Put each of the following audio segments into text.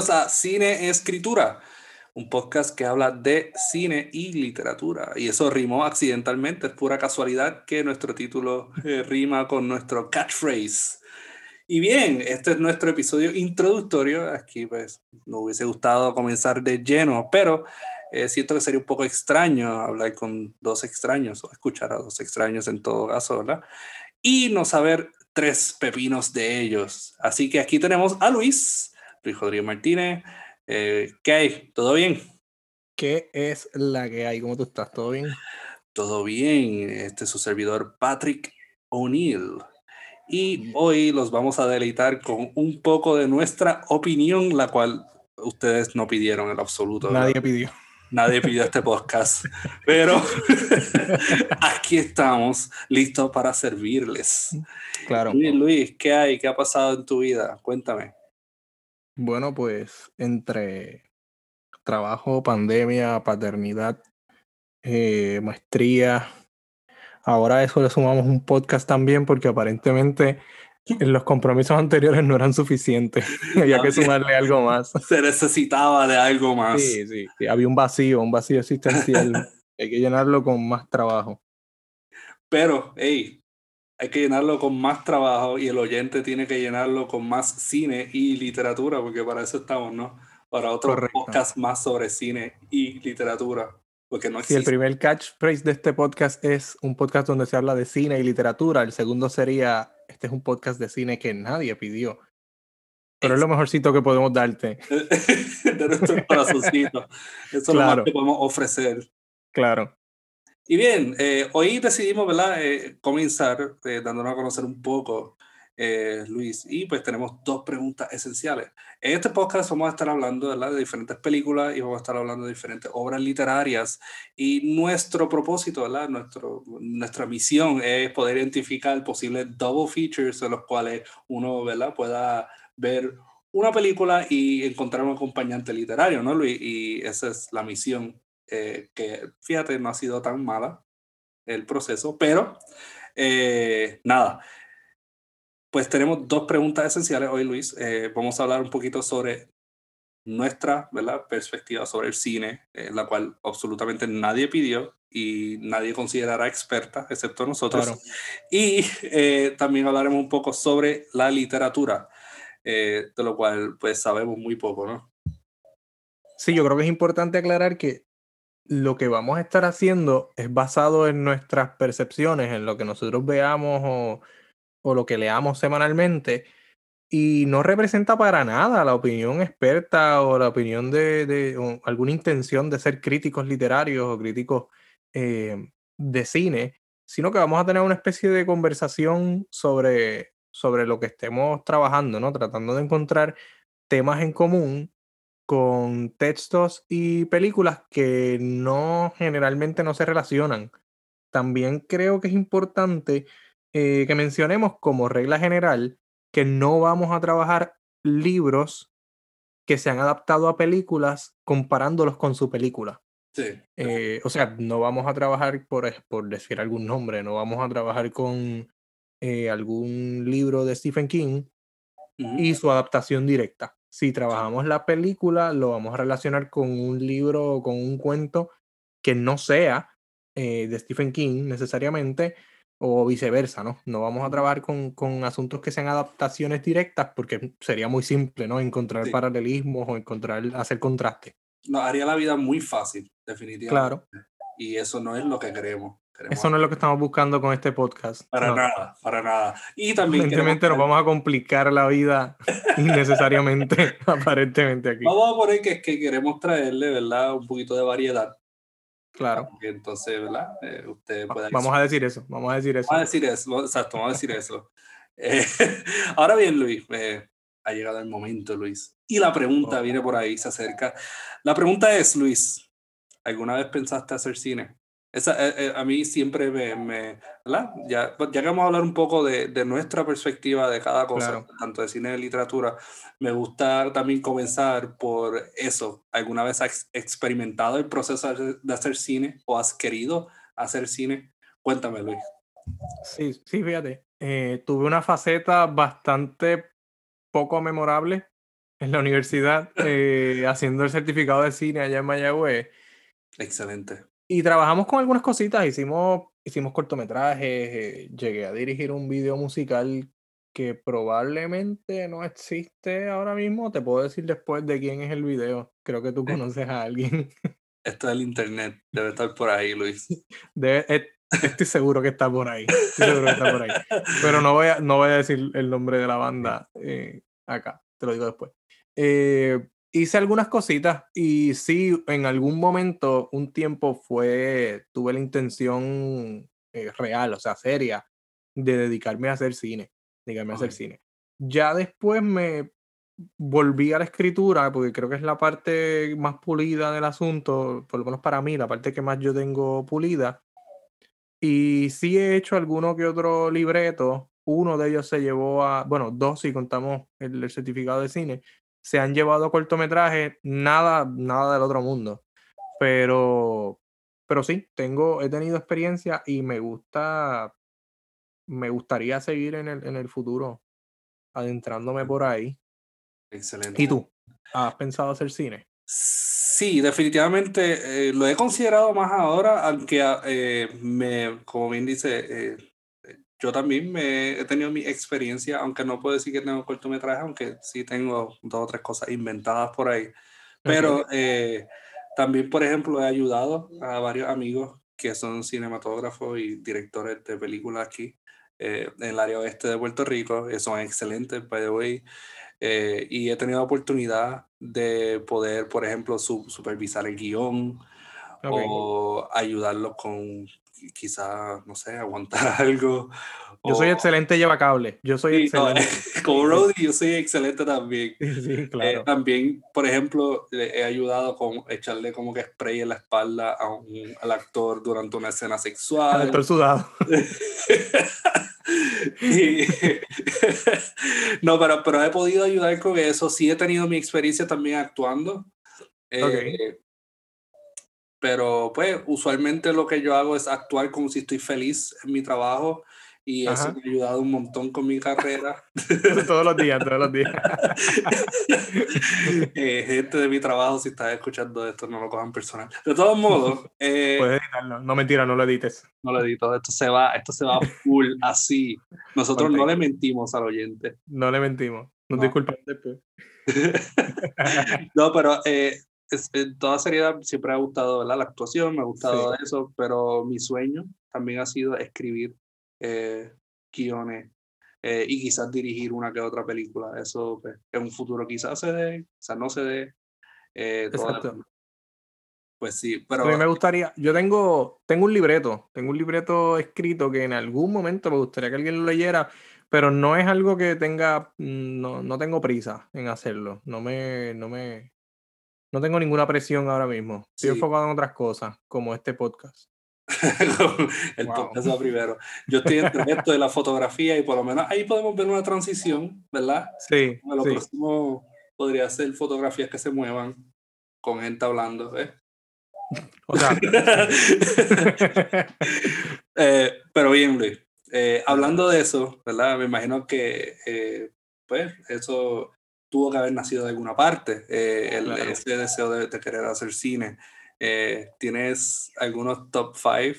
Bienvenidos a Cine Escritura, un podcast que habla de cine y literatura. Y eso rimó accidentalmente, es pura casualidad que nuestro título eh, rima con nuestro catchphrase. Y bien, este es nuestro episodio introductorio. Aquí pues no hubiese gustado comenzar de lleno, pero eh, siento que sería un poco extraño hablar con dos extraños o escuchar a dos extraños en todo caso, ¿verdad? Y no saber tres pepinos de ellos. Así que aquí tenemos a Luis, Luis Rodríguez Martínez. Eh, ¿Qué hay? ¿Todo bien? ¿Qué es la que hay? ¿Cómo tú estás? ¿Todo bien? Todo bien. Este es su servidor Patrick O'Neill. Y hoy los vamos a deleitar con un poco de nuestra opinión, la cual ustedes no pidieron en absoluto. Nadie pidió. Nadie pidió este podcast, pero aquí estamos listos para servirles. Claro. Luis, Luis, ¿qué hay? ¿Qué ha pasado en tu vida? Cuéntame. Bueno, pues entre trabajo, pandemia, paternidad, eh, maestría, ahora a eso le sumamos un podcast también porque aparentemente los compromisos anteriores no eran suficientes. Había que sumarle algo más. Se necesitaba de algo más. Sí, sí, sí. Había un vacío, un vacío existencial. Hay que llenarlo con más trabajo. Pero, hey, hay que llenarlo con más trabajo y el oyente tiene que llenarlo con más cine y literatura, porque para eso estamos, ¿no? Para otro Correcto. podcast más sobre cine y literatura. Porque no Si el existe. primer catchphrase de este podcast es un podcast donde se habla de cine y literatura, el segundo sería, este es un podcast de cine que nadie pidió. Pero es lo mejorcito que podemos darte. de nuestro corazoncito. Eso es lo más Claro. que podemos ofrecer. Claro. Y bien, eh, hoy decidimos, ¿verdad? Eh, comenzar eh, dándonos a conocer un poco, eh, Luis, y pues tenemos dos preguntas esenciales. En este podcast vamos a estar hablando, ¿verdad? De diferentes películas y vamos a estar hablando de diferentes obras literarias y nuestro propósito, ¿verdad? Nuestro, nuestra misión es poder identificar posibles double features en los cuales uno, ¿verdad? Pueda ver una película y encontrar un acompañante literario, ¿no, Luis? Y esa es la misión eh, que fíjate, no ha sido tan mala el proceso, pero eh, nada. Pues tenemos dos preguntas esenciales hoy, Luis. Eh, vamos a hablar un poquito sobre nuestra ¿verdad? perspectiva sobre el cine, eh, la cual absolutamente nadie pidió y nadie considerará experta, excepto nosotros. Claro. Y eh, también hablaremos un poco sobre la literatura, eh, de lo cual pues sabemos muy poco, ¿no? Sí, yo creo que es importante aclarar que lo que vamos a estar haciendo es basado en nuestras percepciones, en lo que nosotros veamos o, o lo que leamos semanalmente, y no representa para nada la opinión experta o la opinión de, alguna intención de ser críticos literarios o críticos eh, de cine, sino que vamos a tener una especie de conversación sobre, sobre lo que estemos trabajando, ¿no? Tratando de encontrar temas en común con textos y películas que no generalmente no se relacionan. También creo que es importante eh, que mencionemos como regla general que no vamos a trabajar libros que se han adaptado a películas comparándolos con su película. Sí. Eh, o sea, no vamos a trabajar, por, decir algún nombre, no vamos a trabajar con eh, algún libro de Stephen King y su adaptación directa. Si trabajamos la película, lo vamos a relacionar con un libro o con un cuento que no sea eh, de Stephen King necesariamente, o viceversa, ¿no? No vamos a trabajar con, con asuntos que sean adaptaciones directas porque sería muy simple, ¿no? Encontrar Sí. paralelismos o encontrar, hacer contraste. Nos haría la vida muy fácil, definitivamente. Claro. Y eso no es lo que queremos. Eso no es lo que estamos buscando con este podcast. Para no. nada, para nada. Y también queremos Evidentemente nos vamos a complicar la vida innecesariamente, aparentemente aquí. vamos a poner que es que queremos traerle, ¿verdad? Un poquito de variedad. Claro. Entonces, ¿verdad? Eh, usted pueda Vamos a decir eso, vamos a decir eso. Vamos a decir eso, exacto, vamos a decir eso. Eh, ahora bien, Luis, eh, ha llegado el momento, Luis. Y la pregunta Oh. viene por ahí, se acerca. La pregunta es, Luis, ¿alguna vez pensaste hacer cine? Esa, eh, eh, a mí siempre me, me- ¿verdad? Ya, ya que vamos a hablar un poco de, de nuestra perspectiva de cada cosa, Claro. tanto de cine y de literatura, me gusta también comenzar por eso. ¿Alguna vez has experimentado el proceso de de hacer cine o has querido hacer cine? Cuéntame, Luis. Sí, sí, fíjate. eh, tuve una faceta bastante poco memorable en la universidad eh, haciendo el certificado de cine allá en Mayagüez. Excelente. Y trabajamos con algunas cositas, hicimos, hicimos cortometrajes, eh, llegué a dirigir un video musical que probablemente no existe ahora mismo. Te puedo decir después de quién es el video. Creo que tú conoces a alguien. Esto es el internet, debe estar por ahí, Luis. Eh, estoy seguro que está por ahí. seguro que está por ahí. Pero no voy a, no voy a decir el nombre de la banda eh, acá, te lo digo después. Eh, hice algunas cositas y sí, en algún momento, un tiempo fue, tuve la intención real, o sea, seria, de dedicarme a hacer cine, dedicarme a hacer cine. Ya después me volví a la escritura, porque creo que es la parte más pulida del asunto, por lo menos para mí, la parte que más yo tengo pulida. Y sí he hecho alguno que otro libreto. Uno de ellos se llevó a, bueno, dos si contamos el, certificado de cine, se han llevado a cortometrajes, nada, nada del otro mundo. Pero, pero sí, tengo, he tenido experiencia y me gusta, me gustaría seguir en el, en el futuro adentrándome por ahí. Excelente. ¿Y tú? ¿Has pensado hacer cine? Sí, definitivamente eh, lo he considerado más ahora, aunque ah, eh, me, como bien dice, eh, yo también me he tenido mi experiencia, aunque no puedo decir que tengo cortometraje, aunque sí tengo dos o tres cosas inventadas por ahí. Pero también, por ejemplo, he ayudado a varios amigos que son cinematógrafos y directores de películas aquí en el área oeste de Puerto Rico, son excelentes, by the way. Eh, y he tenido oportunidad de poder, por ejemplo, supervisar el guion o ayudarlos con quizás, no sé, aguantar algo. Yo soy excelente lleva cable. Yo soy excelente. como Roddy, yo soy excelente también. Sí, eh, claro. también, por ejemplo, le he ayudado con echarle como que spray en la espalda a un, al actor durante una escena sexual. Al actor sudado. no, pero, pero he podido ayudar con eso. Sí he tenido mi experiencia también actuando. Eh, pero pues usualmente lo que yo hago es actuar como si estoy feliz en mi trabajo y eso me ha ayudado un montón con mi carrera. todos los días, todos los días. Eh, gente de mi trabajo, si estás escuchando esto, no lo cojan personal. De todos modos... Eh, Puedes editarlo. No, mentira, no lo edites. No lo edito. Esto se va, esto se va full, así. Nosotros no le mentimos al oyente. No le mentimos. Nos no. disculpan después. no, pero eh, en toda seriedad siempre ha gustado ¿verdad? la actuación, me ha gustado eso, pero mi sueño también ha sido escribir eh, guiones eh, y quizás dirigir una que otra película. Eso pues, en un futuro quizás se dé, quizás no se dé. Eh, pues sí, pero... A mí me gustaría, yo tengo, tengo un libreto, tengo un libreto escrito que en algún momento me gustaría que alguien lo leyera, pero no es algo que tenga, no, no tengo prisa en hacerlo, no me, no me, no tengo ninguna presión ahora mismo, estoy enfocado en otras cosas, como este podcast. el podcast va primero. Yo estoy entre esto de la fotografía y por lo menos ahí podemos ver una transición, ¿verdad? Sí. Lo próximo podría ser fotografías que se muevan con gente hablando, ¿eh? O sea. eh, pero bien, Luis. Eh, hablando de eso, ¿verdad? Me imagino que, eh, pues, eso tuvo que haber nacido de alguna parte, eh, el, ese deseo de, de, querer hacer cine. Eh, ¿Tienes algunos top 5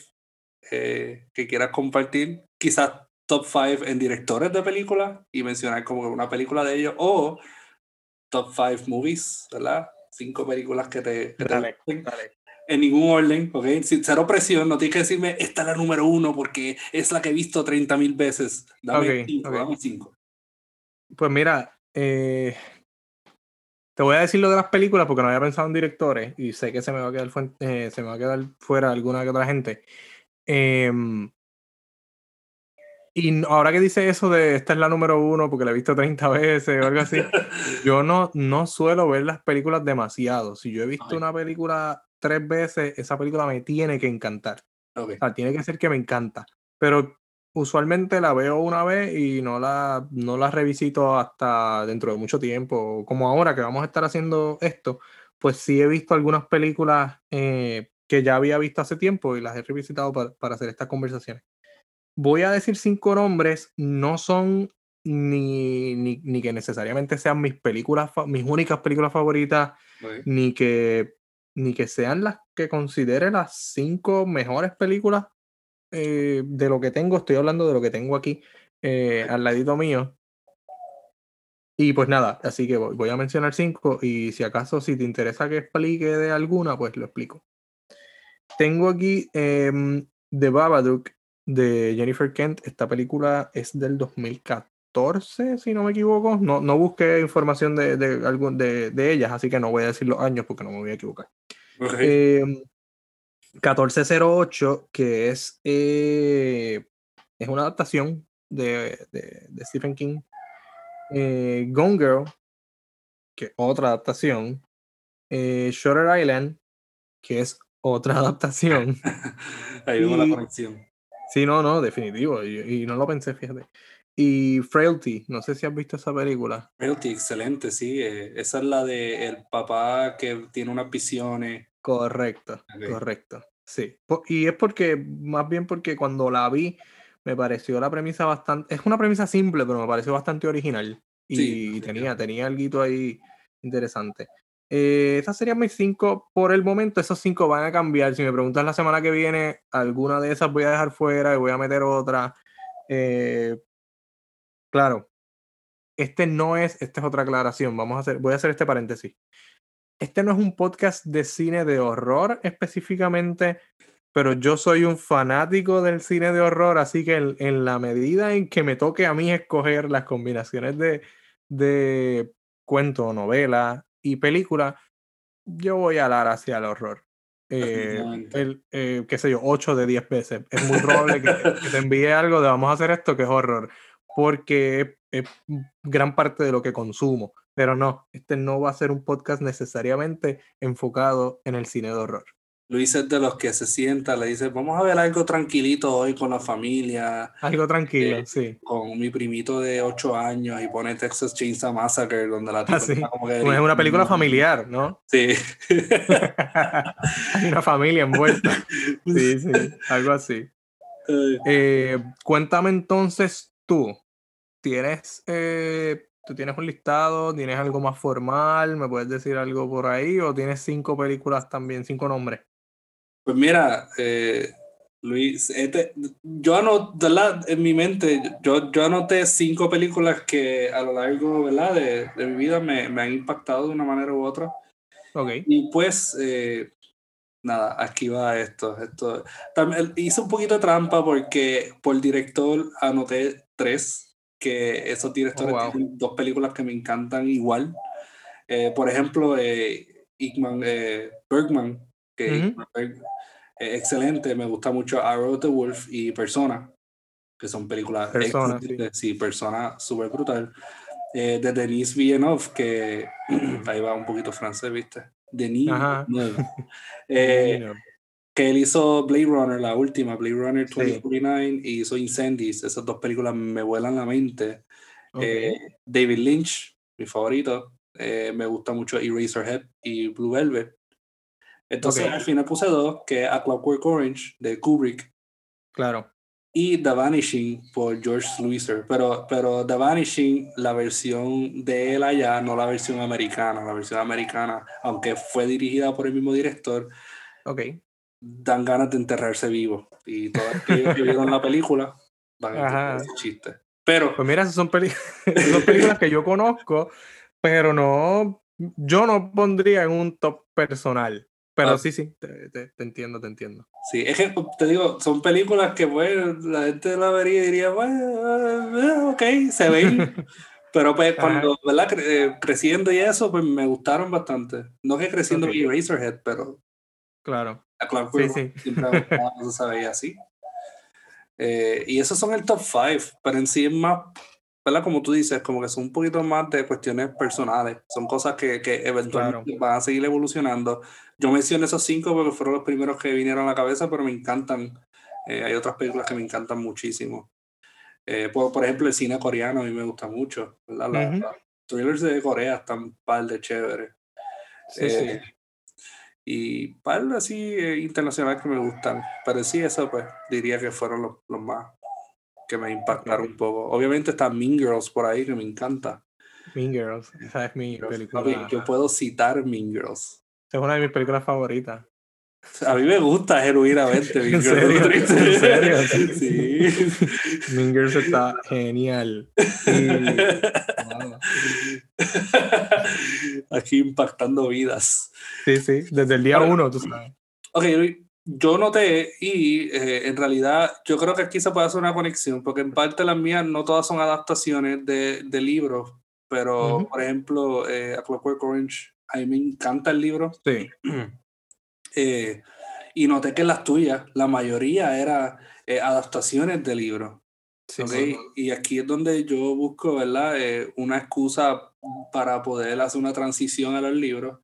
eh, que quieras compartir? Quizás top 5 en directores de películas y mencionar como una película de ellos o top 5 movies, ¿verdad? Cinco películas que te... Que dale, te dale. En ningún orden, ¿ok? Sin cero presión, no tienes que decirme, esta es la número uno porque es la que he visto 30 mil veces. Dame okay, cinco, okay. dame cinco. Pues mira, eh, te voy a decir lo de las películas porque no había pensado en directores y sé que se me va a quedar, eh, se me va a quedar fuera alguna que otra gente. Eh, y ahora que dice eso de esta es la número uno porque la he visto 30 veces o algo así, yo no, no suelo ver las películas demasiado. Si yo he visto Ay. una película tres veces, esa película me tiene que encantar. Okay. O sea, tiene que ser que me encanta. Pero usualmente la veo una vez y no la, no la revisito hasta dentro de mucho tiempo. Como ahora que vamos a estar haciendo esto, pues sí he visto algunas películas eh, que ya había visto hace tiempo y las he revisitado para, para hacer estas conversaciones. Voy a decir cinco nombres, no son ni, ni, ni que necesariamente sean mis películas, mis únicas películas favoritas, ni que ni que sean las que considere las cinco mejores películas eh, de lo que tengo. Estoy hablando de lo que tengo aquí eh, al ladito mío. Y pues nada, así que voy, a mencionar cinco y si acaso si te interesa que explique de alguna, pues lo explico. Tengo aquí eh, The Babadook de Jennifer Kent. Esta película es del 2014, si no me equivoco. No, no busqué información de, de, de, ellas, así que no voy a decir los años porque no me voy a equivocar. 1408, em, que es, eh, es una adaptación de, de, Stephen King. Eh, Gone Girl, que otra adaptación. Eh, Shutter Island, que es otra adaptación. Ahí vemos la conexión. Sí, no, no, definitivo. Y, no lo pensé, fíjate. Y Frailty, no sé si has visto esa película. Frailty, excelente, sí. Eh, esa es la de el papá que tiene unas visiones. Correcto, correcto. Sí. Y es porque, más bien porque cuando la vi, me pareció la premisa bastante. Es una premisa simple, pero me pareció bastante original. Y tenía, tenía algo ahí interesante. Eh, estas serían mis cinco por el momento. Esos cinco van a cambiar. Si me preguntas la semana que viene, alguna de esas voy a dejar fuera y voy a meter otra. Eh, claro, este no es, esta es otra aclaración. Vamos a hacer, voy a hacer este paréntesis. Este no es un podcast de cine de horror específicamente, pero yo soy un fanático del cine de horror, así que en, la medida en que me toque a mí escoger las combinaciones de, de cuento novela y película, yo voy a hablar hacia el horror. Eh, el, eh, qué sé yo, 8 de 10 veces. Es muy probable que, te envíe algo de vamos a hacer esto que es horror, porque es, gran parte de lo que consumo. Pero no, este no va a ser un podcast necesariamente enfocado en el cine de horror. Luis es de los que se sienta, le dice, vamos a ver algo tranquilito hoy con la familia. Algo tranquilo, eh, sí. Con mi primito de 8 años y pone Texas Chainsaw Massacre, donde la ah, sí. como que... es una película familiar, ¿no? Sí. Hay una familia envuelta. Sí, sí, algo así. Eh, cuéntame entonces tú, ¿tienes, eh, ¿tú tienes un listado? ¿Tienes algo más formal? ¿Me puedes decir algo por ahí? ¿O tienes cinco películas también, cinco nombres? Pues mira, eh, Luis, este, yo anoté, En mi mente, yo, yo anoté cinco películas que a lo largo, ¿verdad? De, de mi vida me, me, han impactado de una manera u otra. Okay. Y pues, eh, nada, aquí va esto. esto. También, hice un poquito de trampa porque por director anoté tres, que esos directores oh, tienen dos películas que me encantan igual. Eh, por ejemplo, eh, Igman, Bergman, que excelente. Me gusta mucho Arrow the Wolf y Persona, que son películas Persona, sí. Persona súper brutal. Eh, de Denis Villeneuve, que ahí va un poquito francés, ¿viste? Denis Villeneuve. Eh, que él hizo Blade Runner, la última, Blade Runner 2049, y hizo Incendies. Esas dos películas me vuelan la mente. Eh, David Lynch, mi favorito. me gusta mucho Eraserhead y Blue Velvet. Entonces al final puse dos, que es A Clockwork Orange de Kubrick. Claro. Y The Vanishing por George Sluicer. Pero, pero The Vanishing, la versión de él allá, no la versión americana. La versión americana, aunque fue dirigida por el mismo director, okay. Dan ganas de enterrarse vivo. Y todos aquellos que vieron la película van a entender ese chiste. Pero. Pues mira, son, son películas que yo conozco, pero no. Yo no pondría en un top personal. Pero ah. sí, sí, te, te, entiendo, te entiendo. Sí, es que te digo, son películas que bueno, la gente la vería y diría, bueno, eh, ok, se ven. Pero pues cuando, ¿verdad? Eh, creciendo y eso, pues me gustaron bastante. No que creciendo okay. Razorhead, pero... Claro. Claro, sí, sí. siempre se veía así. Eh, y esos son el top 5, pero en sí es más ¿verdad? Como tú dices, como que son un poquito más de cuestiones personales, son cosas que, que eventualmente van a seguir evolucionando. Yo mencioné esos cinco porque fueron los primeros que vinieron a la cabeza, pero me encantan. Eh, hay otras películas que me encantan muchísimo. Eh, por, por, ejemplo, el cine coreano a mí me gusta mucho. ¿verdad? Los thrillers de Corea están par de chévere. Sí, sí. Eh, y par así internacionales que me gustan. Pero sí, eso pues diría que fueron los, los más que me impactaron un poco. Obviamente está Mean Girls por ahí, que me encanta. Mean Girls, esa es mi película. Yo puedo citar Mean Girls. Es una de mis películas favoritas. A mí me gusta genuinamente Mean ¿En serio? ¿En serio? Sí. Mean Girls está genial. Y- wow. Aquí impactando vidas. Sí, sí, desde el día Ahora- uno, tú sabes. Ok, yo noté y eh, en realidad yo creo que aquí se puede hacer una conexión, porque en parte las mías no todas son adaptaciones de, de libros, pero Ujú. por ejemplo, eh, A Clockwork Orange, a mí me encanta el libro Sí, eh, y noté que las tuyas, la mayoría era eh, adaptaciones de libros. sí, ¿ok? sí. Y aquí es donde yo busco, ¿verdad? Eh, una excusa para poder hacer una transición a los libros.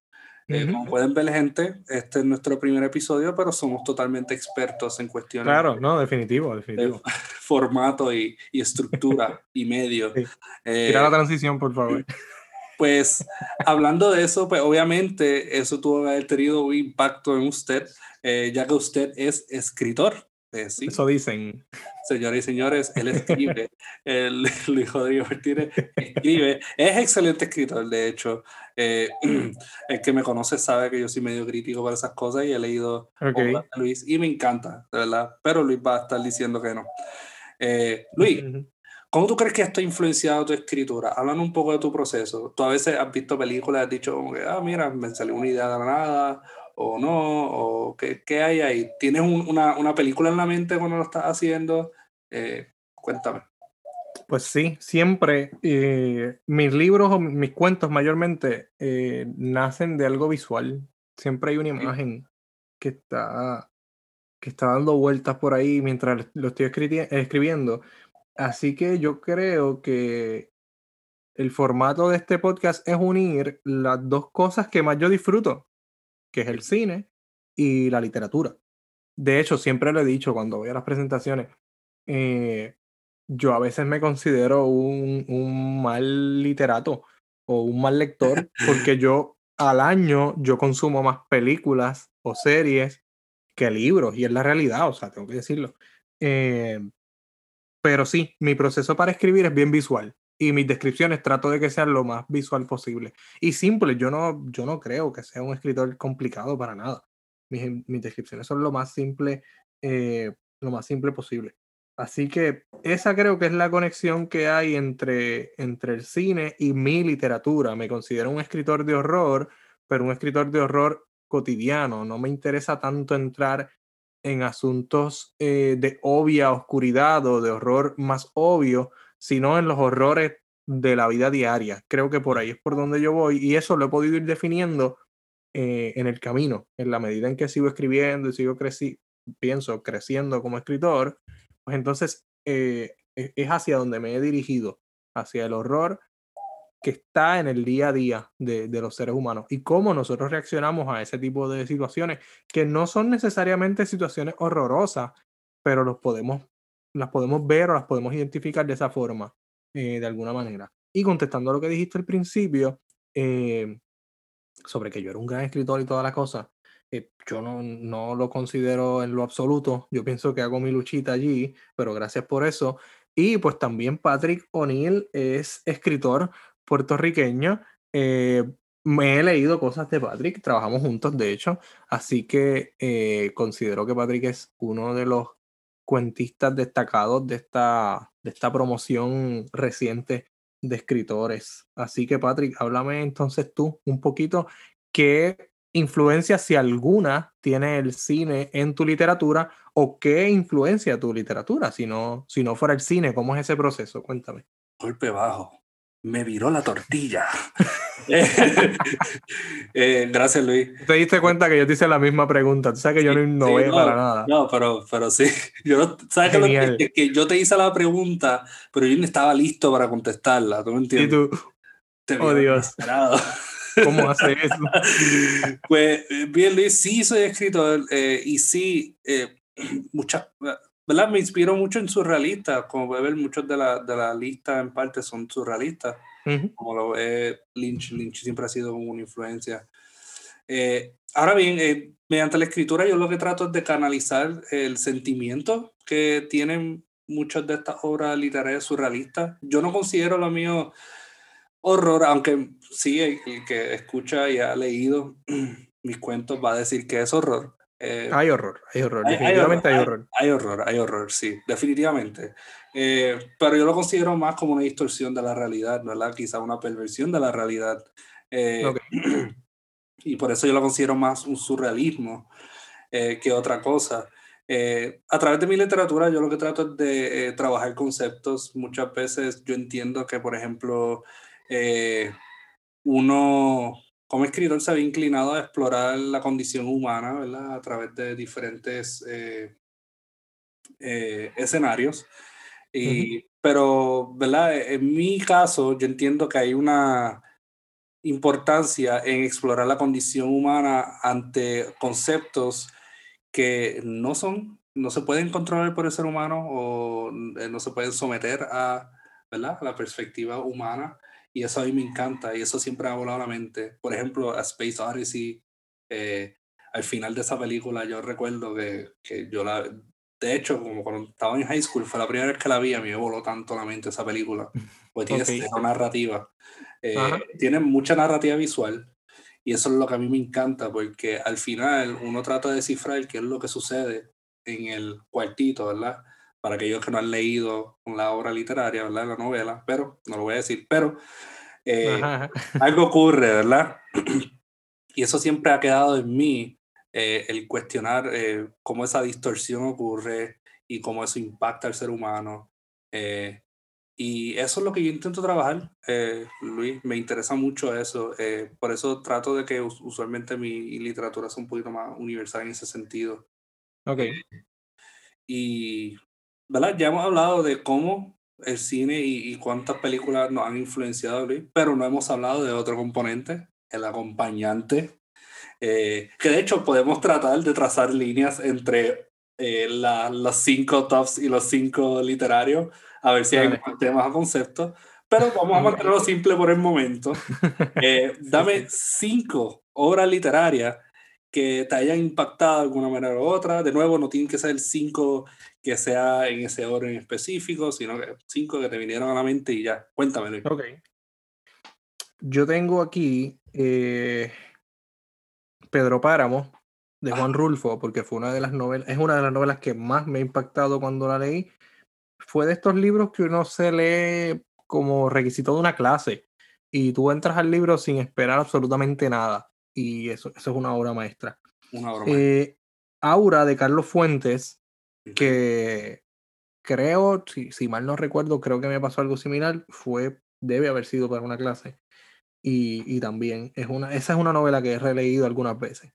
Eh, Ujú. Como pueden ver, gente, este es nuestro primer episodio, pero somos totalmente expertos en cuestiones Claro, no, definitivo, de definitivo. formato y, y estructura y medio. Sí. Eh, Tira la transición, por favor. pues hablando de eso, pues obviamente eso tuvo que haber tenido un impacto en usted, eh, ya que usted es escritor. Eh, sí, Eso dicen. señores y señores, él escribe, el Luis Rodrigo Martínez escribe, es excelente escritor, de hecho. Eh, el que me conoce sabe que yo soy medio crítico para esas cosas y he leído Ok. obras de Luis y me encanta, de verdad, pero Luis va a estar diciendo que no. Eh, Luis, Ujú. ¿Cómo tú crees que esto ha influenciado tu escritura? Háblanos un poco de tu proceso. Tú a veces has visto películas y has dicho como que, ah, mira, me salió una idea de la nada, o no, o qué, qué hay ahí. ¿Tienes un- una, una película en la mente cuando lo estás haciendo? Eh, cuéntame. Pues sí, siempre eh, mis libros o mis cuentos mayormente eh, nacen de algo visual. Siempre hay una imagen que está, que está dando vueltas por ahí mientras lo estoy escriti- escribiendo. Así que yo creo que el formato de este podcast es unir las dos cosas que más yo disfruto, que es el cine y la literatura. De hecho, siempre lo he dicho cuando voy a las presentaciones, eh, yo a veces me considero un, un mal literato o un mal lector porque yo al año yo consumo más películas o series que libros y es la realidad, o sea, tengo que decirlo. Eh, pero sí, mi proceso para escribir es bien visual y mis descripciones trato de que sean lo más visual posible y simple. Yo no, yo no creo que sea un escritor complicado para nada. Mis, mis descripciones son lo más simple, eh, lo más simple posible. Así que esa creo que es la conexión que hay entre, entre el cine y mi literatura. Me considero un escritor de horror, pero un escritor de horror cotidiano. No me interesa tanto entrar en asuntos eh, de obvia oscuridad o de horror más obvio, sino en los horrores de la vida diaria. Creo que por ahí es por donde yo voy y eso lo he podido ir definiendo eh, en el camino, en la medida en que sigo escribiendo y sigo creci pienso creciendo como escritor, pues entonces eh, es es hacia donde me he dirigido, hacia el horror que está en el día a día de, de los seres humanos y cómo nosotros reaccionamos a ese tipo de situaciones que no son necesariamente situaciones horrorosas, pero los podemos, las podemos ver o las podemos identificar de esa forma, eh, de alguna manera. Y contestando a lo que dijiste al principio, eh, sobre que yo era un gran escritor y toda la cosa, eh, yo no, no lo considero en lo absoluto. Yo pienso que hago mi luchita allí, pero gracias por eso. Y pues también Patrick O'Neill es escritor puertorriqueño. Eh, me he leído cosas de Patrick, trabajamos juntos, de hecho, así que eh, considero que Patrick es uno de los cuentistas destacados de esta, de esta promoción reciente de escritores. Así que Patrick, háblame entonces tú un poquito qué influencia, si alguna, tiene el cine en tu literatura o qué influencia tu literatura, si no, si no fuera el cine, ¿cómo es ese proceso? Cuéntame. Golpe bajo. Me viró la tortilla. Eh, gracias, Luis. Te diste cuenta que yo te hice la misma pregunta, tú sabes que yo no innové sí, no, para nada. No, pero, pero sí. Yo no, ¿Sabes que, lo que, que- que yo te hice la pregunta, pero yo no estaba listo para contestarla? ¿Tú me y entiendes? tú, Te oh, Dios. desesperado. ¿cómo hace eso? Pues eh, bien, Luis, sí soy escritor eh, y sí, eh, muchas, ¿verdad? Me inspiro mucho en surrealistas, como puede ver, muchos de la, de la lista en parte son surrealistas, Ujú, como lo ve Lynch, Lynch siempre ha sido una influencia. Eh, ahora bien, eh, mediante la escritura yo lo que trato es de canalizar el sentimiento que tienen muchas de estas obras literarias surrealistas. Yo no considero lo mío horror, aunque sí, el, que escucha y ha leído mis cuentos va a decir que es horror. Eh, hay horror, hay horror, definitivamente hay horror. Hay, horror, hay horror, sí, definitivamente. Eh, pero yo lo considero más como una distorsión de la realidad, ¿verdad? Quizá una perversión de la realidad. Eh, y por eso yo lo considero más un surrealismo que otra cosa. a través de mi literatura yo lo que trato es de trabajar conceptos. Muchas veces yo entiendo que, por ejemplo, uno como escritor se había inclinado a explorar la condición humana, ¿verdad? A través de diferentes eh, eh, escenarios. Y, Pero, ¿verdad? En mi caso, yo entiendo que hay una importancia en explorar la condición humana ante conceptos que no son, no se pueden controlar por el ser humano o eh, no se pueden someter a, ¿verdad? a la perspectiva humana. Y eso a mí me encanta y eso siempre ha volado la mente. Por ejemplo, a Space Odyssey, eh, al final de esa película yo recuerdo que, que, yo la... De hecho, como cuando estaba en high school, fue la primera vez que la vi, a mí me voló tanto la mente esa película. Pues tiene esa narrativa. Eh, tiene mucha narrativa visual y eso es lo que a mí me encanta, porque al final uno trata de descifrar qué es lo que sucede en el cuartito, ¿verdad? Para aquellos que no han leído la obra literaria, ¿verdad? La novela, pero no lo voy a decir, pero eh, algo ocurre, ¿verdad? y eso siempre ha quedado en mí, eh, el cuestionar eh, cómo esa distorsión ocurre y cómo eso impacta al ser humano. y eso es lo que yo intento trabajar, Luis, me interesa mucho eso, por eso trato de que usualmente mi literatura sea un poquito más universal en ese sentido. Ok. y ¿verdad? Ya hemos hablado de cómo el cine y, cuántas películas nos han influenciado, pero no hemos hablado de otro componente, el acompañante, eh, que de hecho podemos tratar de trazar líneas entre eh, los cinco tops y los cinco literarios, a ver si hay temas o conceptos, pero vamos a mantenerlo simple por el momento. Eh, dame cinco obras literarias que te hayan impactado de alguna manera u otra. De nuevo, no tienen que ser cinco que sea en ese orden específico, sino que cinco que te vinieron a la mente y ya. Cuéntame. Ok. Yo tengo aquí eh, Pedro Páramo de Juan Rulfo, porque fue una de las novelas, es una de las novelas que más me ha impactado cuando la leí. Fue de estos libros que uno se lee como requisito de una clase y tú entras al libro sin esperar absolutamente nada y eso, eso es una obra maestra. Una obra maestra. Eh, Aura de Carlos Fuentes que creo, si, si, mal no recuerdo, creo que me pasó algo similar, fue, debe haber sido para una clase. Y, y también es una, esa es una novela que he releído algunas veces.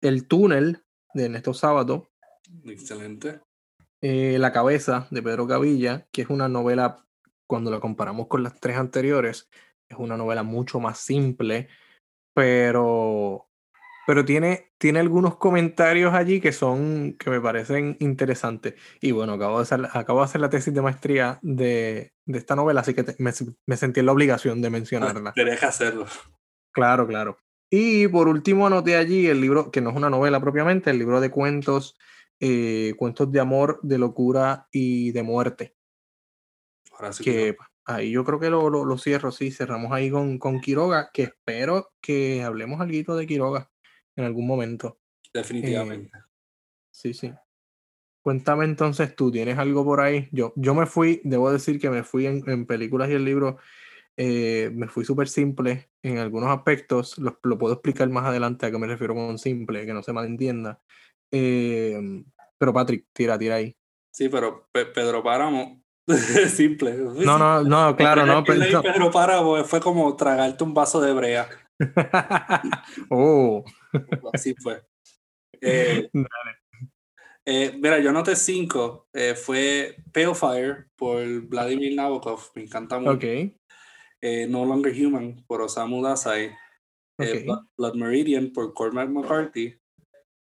El túnel de Ernesto Sábato. Excelente. Eh, la cabeza de Pedro Cavilla, que es una novela, cuando la comparamos con las tres anteriores, es una novela mucho más simple, pero pero tiene, tiene algunos comentarios allí que son, que me parecen interesantes. Y bueno, acabo de hacer, acabo de hacer la tesis de maestría de, de esta novela, así que me, me, sentí en la obligación de mencionarla. Te deja hacerlo. Claro, claro. Y por último anoté allí el libro, que no es una novela propiamente, el libro de cuentos, eh, cuentos de amor, de locura y de muerte. Ahora sí que, ahí yo creo que lo, lo, lo, cierro, sí, cerramos ahí con, con Quiroga, que espero que hablemos algo de Quiroga en algún momento. Definitivamente. Eh, sí, sí. Cuéntame entonces tú, ¿tienes algo por ahí? Yo, yo me fui, debo decir que me fui en, en películas y el libro, eh, me fui súper simple en algunos aspectos, lo, lo, puedo explicar más adelante a qué me refiero con simple, que no se malentienda. Eh, pero Patrick, tira, tira ahí. Sí, pero Pedro Páramo, simple. No, no, no, claro, no. Pero, Pedro Páramo fue como tragarte un vaso de brea. oh. Así fue. Eh, eh, mira, yo anoté cinco. Eh, fue Pale Fire por Vladimir Nabokov. Me encanta mucho. Okay. no Longer Human por Osamu Dazai. Blood, Meridian por Cormac McCarthy.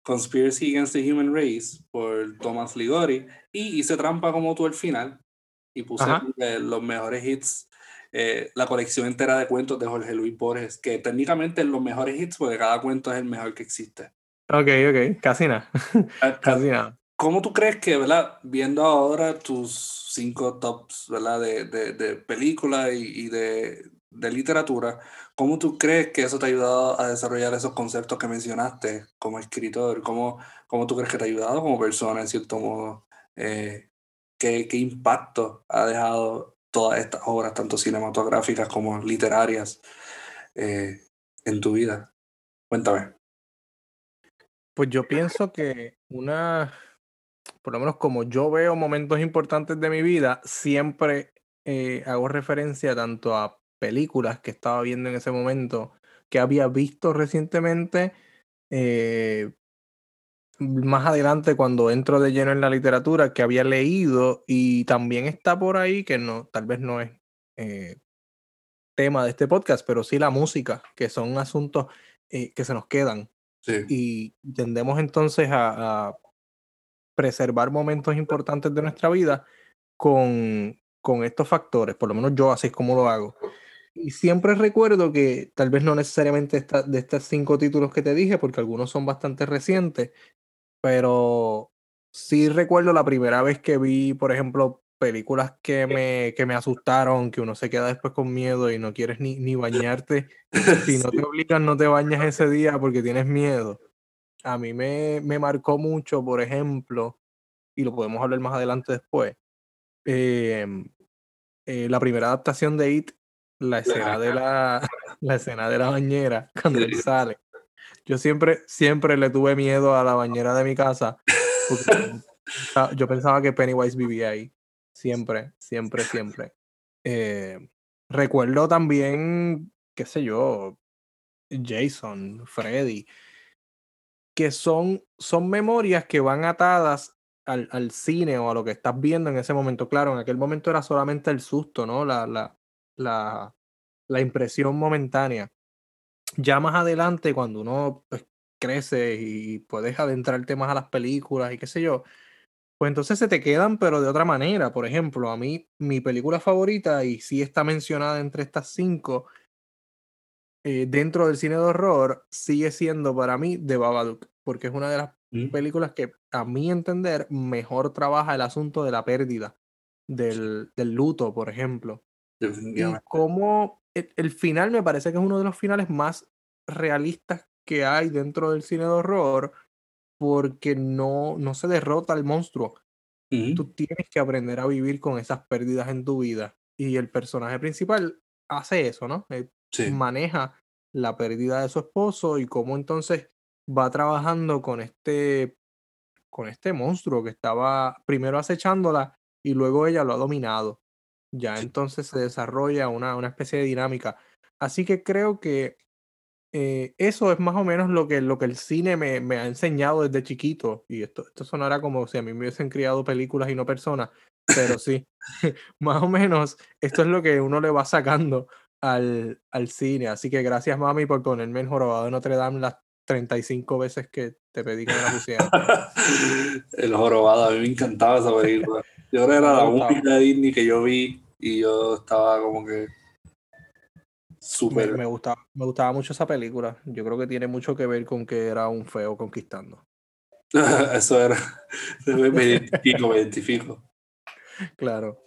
Conspiracy Against the Human Race por Thomas Ligori. Y hice trampa como tú al final. Y puse los mejores hits eh, la colección entera de cuentos de Jorge Luis Borges, que técnicamente es los mejores hits porque cada cuento es el mejor que existe. Ok, ok, casi nada. casi nada. ¿cómo tú crees que, ¿verdad? Viendo ahora tus cinco tops, ¿verdad? De, de, de película y, y de, de, literatura, ¿cómo tú crees que eso te ha ayudado a desarrollar esos conceptos que mencionaste como escritor? ¿Cómo, cómo tú crees que te ha ayudado como persona, en cierto modo? Eh, ¿qué, ¿Qué impacto ha dejado todas estas obras, tanto cinematográficas como literarias, eh, en tu vida? Cuéntame. Pues yo pienso que una, por lo menos como yo veo momentos importantes de mi vida, siempre eh, hago referencia tanto a películas que estaba viendo en ese momento, que había visto recientemente, eh, más adelante cuando entro de lleno en la literatura, que había leído y también está por ahí, que no, tal vez no es eh, tema de este podcast, pero sí la música, que son asuntos eh, que se nos quedan. Sí. Y tendemos entonces a, a, preservar momentos importantes de nuestra vida con, con estos factores, por lo menos yo así es como lo hago. Y siempre recuerdo que tal vez no necesariamente esta, de estos cinco títulos que te dije, porque algunos son bastante recientes, pero sí recuerdo la primera vez que vi, por ejemplo, películas que me, que me asustaron, que uno se queda después con miedo y no quieres ni, ni bañarte. Si no te obligan, no te bañas ese día porque tienes miedo. A mí me, me marcó mucho, por ejemplo, y lo podemos hablar más adelante después, eh, eh, la primera adaptación de It, la escena de la, la escena de la bañera, cuando él sale. Yo siempre, siempre le tuve miedo a la bañera de mi casa. Porque yo pensaba que Pennywise vivía ahí. Siempre, siempre, siempre. Eh, recuerdo también, qué sé yo, Jason, Freddy, que son, son memorias que van atadas al, al, cine o a lo que estás viendo en ese momento. Claro, en aquel momento era solamente el susto, ¿no? La, la, la, la impresión momentánea. Ya más adelante, cuando uno pues, crece y puedes adentrarte más a las películas y qué sé yo, pues entonces se te quedan, pero de otra manera. Por ejemplo, a mí, mi película favorita, y sí está mencionada entre estas cinco, eh, dentro del cine de horror, sigue siendo para mí The Babadook, porque es una de las ¿Mm? películas que, a mi entender, mejor trabaja el asunto de la pérdida, del, del luto, por ejemplo. Y como el, el final me parece que es uno de los finales más realistas que hay dentro del cine de horror, porque no, no se derrota al monstruo. Mm. Tú tienes que aprender a vivir con esas pérdidas en tu vida. Y el personaje principal hace eso, ¿no? Eh, Sí. Maneja la pérdida de su esposo y cómo entonces va trabajando con este, con este monstruo que estaba primero acechándola y luego ella lo ha dominado. Ya entonces se desarrolla una, una especie de dinámica. Así que creo que eh, eso es más o menos lo que, lo que el cine me, me, ha enseñado desde chiquito. Y esto, esto sonará como si a mí me hubiesen criado películas y no personas, pero sí, más o menos esto es lo que uno le va sacando al, al cine. Así que gracias, mami, por ponerme en Jorobado de Notre Dame las 35 veces que te pedí que me la el Jorobado, a mí me encantaba esa película. Yo era la única Disney que yo vi y yo estaba como que Super. Me, me, gustaba, me gustaba mucho esa película. Yo creo que tiene mucho que ver con que era un feo conquistando. Eso era. Me identifico, me identifico. Claro.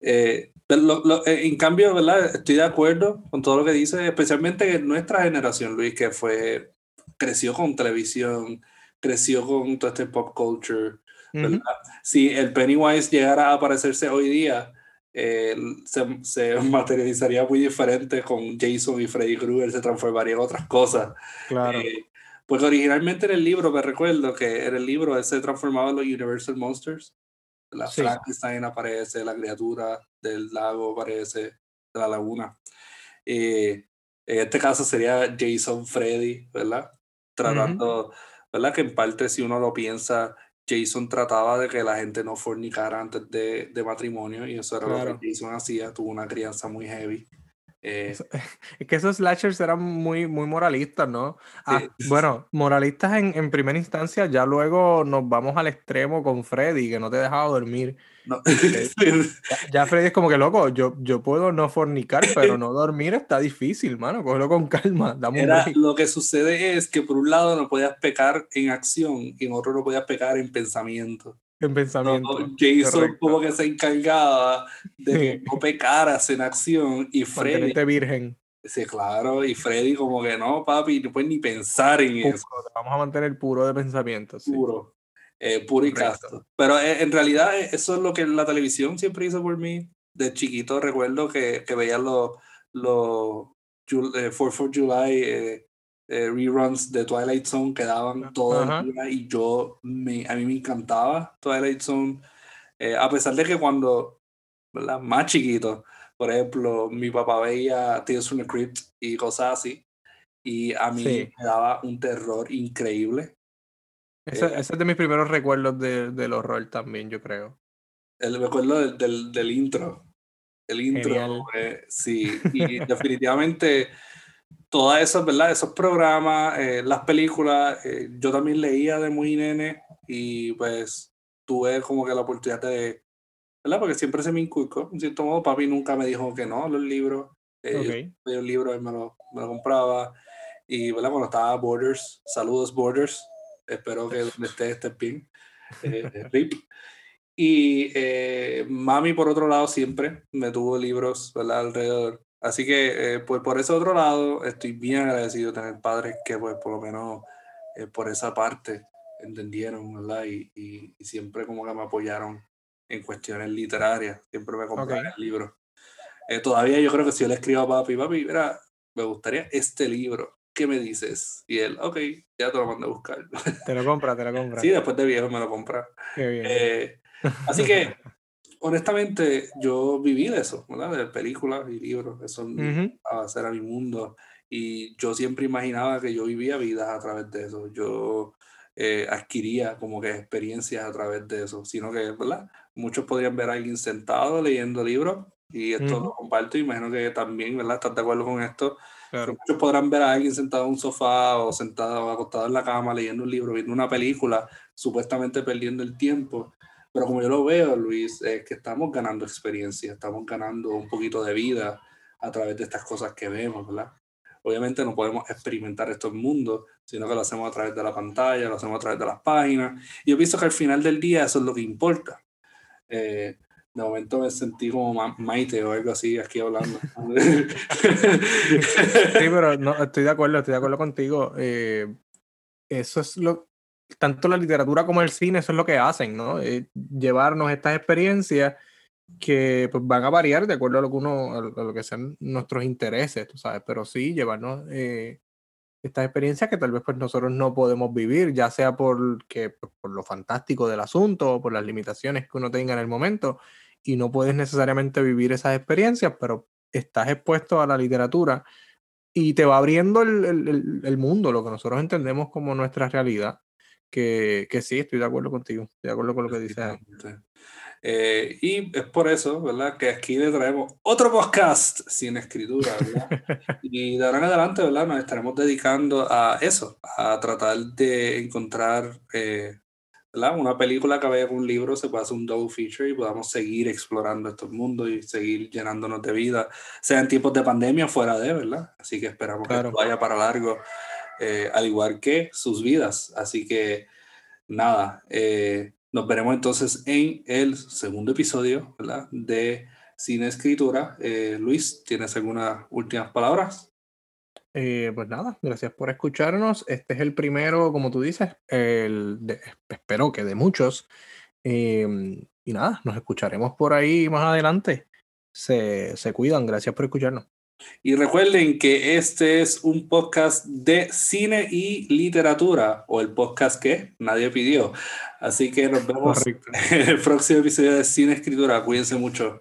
Eh, lo, lo, en cambio, ¿verdad? Estoy de acuerdo con todo lo que dice, especialmente nuestra generación, Luis, que fue, creció con televisión, creció con todo este pop culture. ¿verdad? Uh -huh. Si el Pennywise llegara a aparecerse hoy día, eh, se, se, materializaría muy diferente con Jason y Freddy Krueger, se transformaría en otras cosas. Claro. Eh, porque originalmente en el libro, me recuerdo que en el libro se transformaba en los Universal Monsters. La sí. Frankenstein aparece, la criatura del lago aparece, de la laguna. Eh, en este caso sería Jason Freddy, ¿verdad? Tratando, uh -huh. ¿verdad? Que en parte, si uno lo piensa, Jason trataba de que la gente no fornicara antes de, de matrimonio y eso era claro. lo que Jason hacía, tuvo una crianza muy heavy. Eh, es que esos slashers eran muy, muy moralistas, ¿no? Ah, bueno, moralistas en, en, primera instancia, ya luego nos vamos al extremo con Freddy, que no te dejaba dormir. ya, Freddy es como que loco, yo, yo puedo no fornicar, pero no dormir está difícil, mano. Cógelo con calma. lo que sucede es que por un lado no podías pecar en acción y en otro no podías pecar en pensamiento en pensamiento. Jason como que se encargaba de que no pecaras en acción y Freddy. virgen. Sí, claro, y Freddy como que no, papi, no puedes ni pensar en eso. Vamos a mantener puro de pensamiento. Puro, eh, puro y casto. Pero eh, en realidad eh, eso es lo que la televisión siempre hizo por mí. De chiquito recuerdo que, que veía los, los 4 for July eh, reruns de Twilight Zone que daban todo el día y yo, me, a mí me encantaba Twilight Zone, eh, a pesar de que cuando, ¿verdad? más chiquito, por ejemplo, mi papá veía Tales from the Crypt y cosas así, y a mí me daba un terror increíble. Ese, eh, ese, es de mis primeros recuerdos de, del horror también, yo creo. El recuerdo del, del, del intro. El intro, sí, y definitivamente todas esas, ¿verdad? Esos programas, eh, las películas, eh, yo también leía de muy nene y pues tuve como que la oportunidad de, ¿verdad? Porque siempre se me inculcó, en cierto modo, papi nunca me dijo que no, los libros, eh, yo un libro y me lo, me lo compraba y, ¿verdad? Cuando estaba Borders, saludos Borders, espero que donde esté este pin, RIP. Y mami, por otro lado, siempre me tuvo libros, ¿verdad? Alrededor. Así que, eh, pues por ese otro lado, estoy bien agradecido de tener padres que, pues, por lo menos eh, por esa parte entendieron, ¿verdad? Y, y, siempre como que me apoyaron en cuestiones literarias, siempre me compraron el libro. Eh, todavía yo creo que si yo le escribo a papi, papi, mira, me gustaría este libro, ¿qué me dices? Y él, ok, ya te lo mando a buscar. Te lo compra, te lo compra. Sí, después de viejo me lo compra. Qué bien. así que honestamente, yo viví de eso, ¿verdad? De películas y libros, eso uh a ser mi mundo. Y yo siempre imaginaba que yo vivía vidas a través de eso. Yo eh, adquiría como que experiencias a través de eso, sino que, ¿verdad? Muchos podrían ver a alguien sentado leyendo libros y esto lo comparto. Imagino que también, ¿verdad? ¿Estás de acuerdo con esto? Muchos podrán ver a alguien sentado en un sofá o sentado acostado en la cama leyendo un libro, viendo una película, supuestamente perdiendo el tiempo. Pero como yo lo veo, Luis, es que estamos ganando experiencia, estamos ganando un poquito de vida a través de estas cosas que vemos, ¿verdad? Obviamente no podemos experimentar esto en mundo, sino que lo hacemos a través de la pantalla, lo hacemos a través de las páginas. Y yo pienso que al final del día eso es lo que importa. Eh, de momento me sentí como Maite o algo así aquí hablando. sí, pero no, estoy de acuerdo, estoy de acuerdo contigo. Eh, eso es lo, tanto la literatura como el cine, eso es lo que hacen, ¿no? Eh, llevarnos estas experiencias que pues, van a variar de acuerdo a lo que uno, a lo que sean nuestros intereses, tú sabes, pero sí llevarnos eh, estas experiencias que tal vez pues nosotros no podemos vivir, ya sea por, que, pues, por lo fantástico del asunto o por las limitaciones que uno tenga en el momento, y no puedes necesariamente vivir esas experiencias, pero estás expuesto a la literatura y te va abriendo el, el, el mundo, lo que nosotros entendemos como nuestra realidad que, que sí, estoy de acuerdo contigo, estoy de acuerdo con lo que dices. Eh, y es por eso, ¿verdad? Que aquí le traemos otro podcast sin escritura, ¿verdad? y de ahora en adelante, ¿verdad? Nos estaremos dedicando a eso, a tratar de encontrar, eh, ¿verdad? Una película que vaya con un libro, se pueda hacer un double feature y podamos seguir explorando estos mundos y seguir llenándonos de vida, sea en tiempos de pandemia o fuera de, ¿verdad? Así que esperamos que vaya para largo eh, al igual que sus vidas. Así que nada, eh, nos veremos entonces en el segundo episodio ¿verdad? de Cine Escritura. Eh, Luis, ¿tienes algunas últimas palabras? Pues nada, gracias por escucharnos. Este es el primero, como tú dices, el espero que de muchos. Em, y nada, nos escucharemos por ahí más adelante. Se, se cuidan, gracias por escucharnos. Y recuerden que este es un podcast de cine y literatura, o el podcast que nadie pidió. Así que nos vemos en el próximo episodio de Cine Escritura. Cuídense mucho.